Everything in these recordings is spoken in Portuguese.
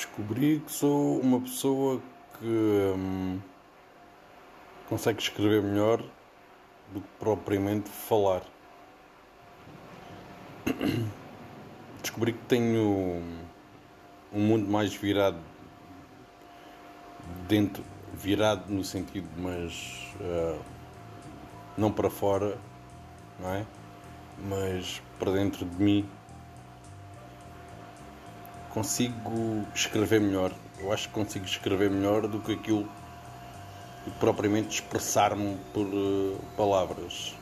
descobri que sou uma pessoa que hum, consegue escrever melhor do que propriamente falar. Descobri que tenho um mundo mais virado dentro, virado no sentido, mas uh, não para fora, não é? Mas para dentro de mim consigo escrever melhor. Eu acho que consigo escrever melhor do que aquilo que propriamente expressar-me por uh, palavras.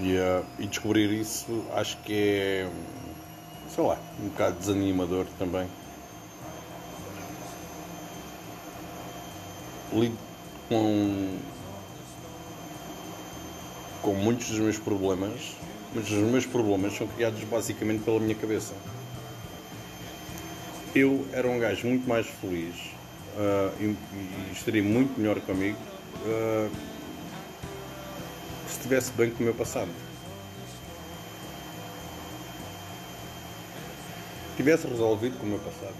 E, uh, e descobrir isso acho que é, sei lá, um bocado desanimador também. Lido com, com muitos dos meus problemas mas os meus problemas são criados basicamente pela minha cabeça. Eu era um gajo muito mais feliz uh, e, e, estaria muito melhor comigo uh, se estivesse bem com o meu passado. Tivesse resolvido com o meu passado.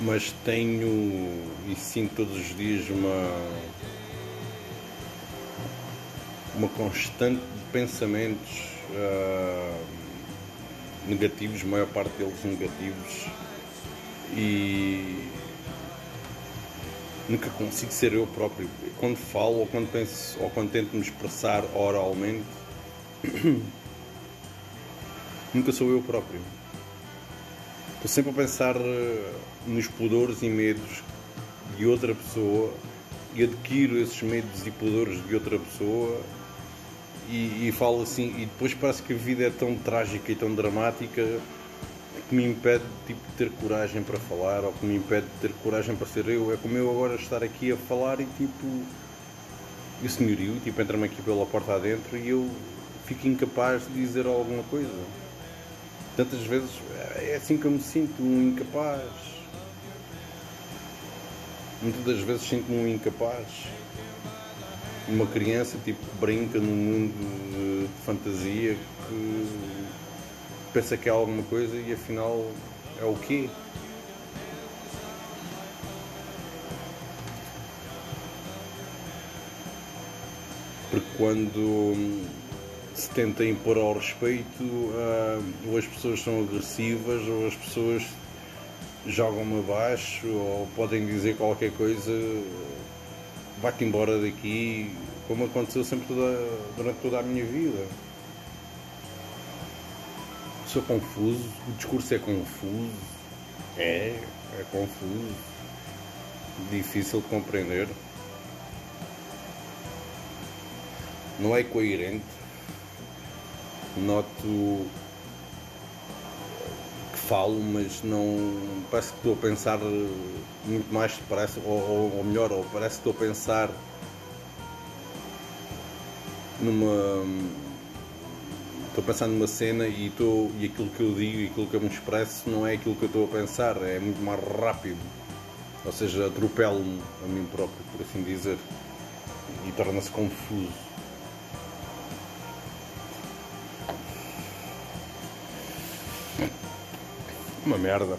Mas tenho e sinto todos os dias uma uma constante de pensamentos uh, negativos, a maior parte deles negativos, e nunca consigo ser eu próprio. Quando falo ou quando penso ou quando tento me expressar oralmente, nunca sou eu próprio. Estou sempre a pensar ah, nos pudores e medos de outra pessoa e adquiro esses medos e pudores de outra pessoa e, e falo assim, e depois parece que a vida é tão trágica e tão dramática que me impede tipo, de ter coragem para falar ou que me impede de ter coragem para ser eu. É como eu agora estar aqui a falar e tipo. E o senhorio tipo, entra-me aqui pela porta adentro e eu fico incapaz de dizer alguma coisa. Tantas vezes é assim que eu me sinto, um incapaz. Muitas das vezes sinto-me um incapaz uma criança tipo brinca num mundo de fantasia que pensa que é alguma coisa e afinal é o quê? Porque quando se tenta impor ao respeito, uh, ou as pessoas são agressivas, ou as pessoas jogam-me abaixo, ou podem dizer qualquer coisa vai-te embora daqui, como aconteceu sempre toda, durante toda a minha vida. Sou confuso, o discurso é confuso, é, é confuso, difícil de compreender, não é coerente. Noto falo, mas não parece que estou a pensar muito mais, parece, ou, ou melhor, ou parece que estou a pensar numa estou a pensar numa cena e, estou, e aquilo que eu digo e aquilo que eu me expresso não é aquilo que eu estou a pensar, é muito mais rápido. Ou seja, atropelo-me a mim próprio, por assim dizer, e torna-se confuso. Uma merda.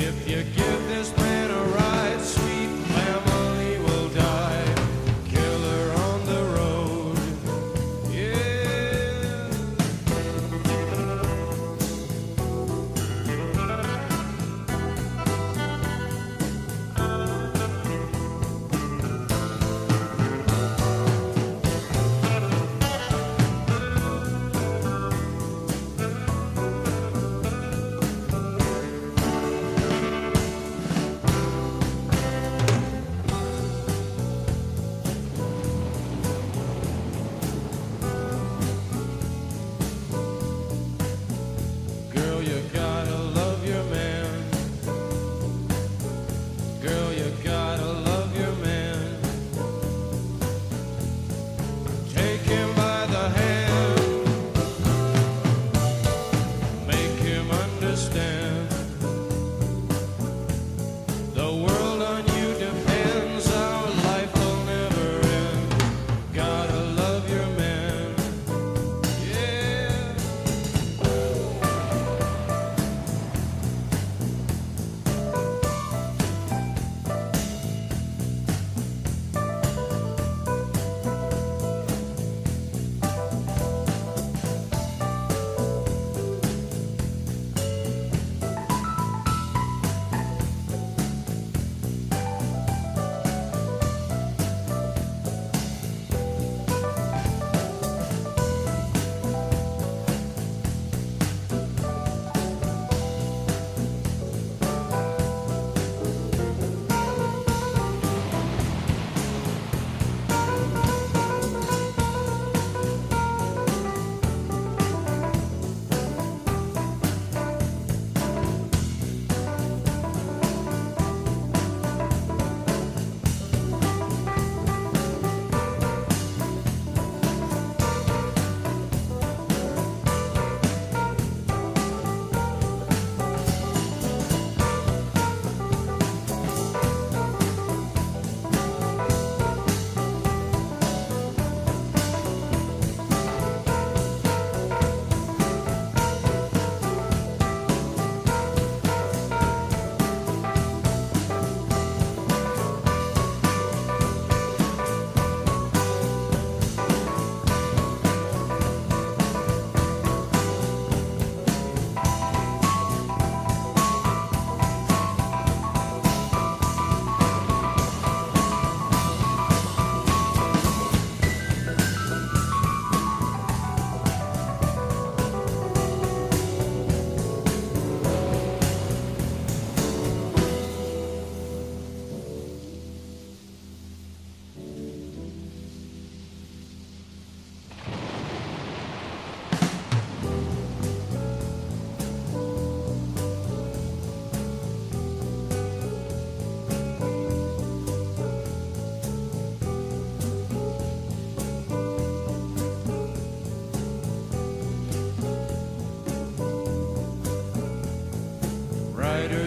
If you give this man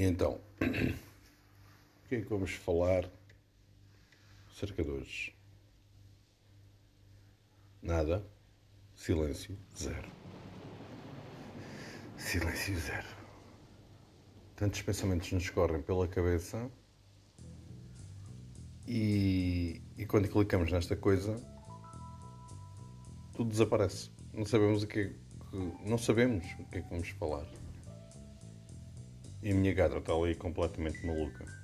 E então, o que é que vamos falar acerca de hoje? Nada. Silêncio zero. Silêncio zero. Tantos pensamentos nos correm pela cabeça e, e quando clicamos nesta coisa, tudo desaparece. Não sabemos o que, é que não sabemos o que é que vamos falar. E a minha gata está ali completamente maluca.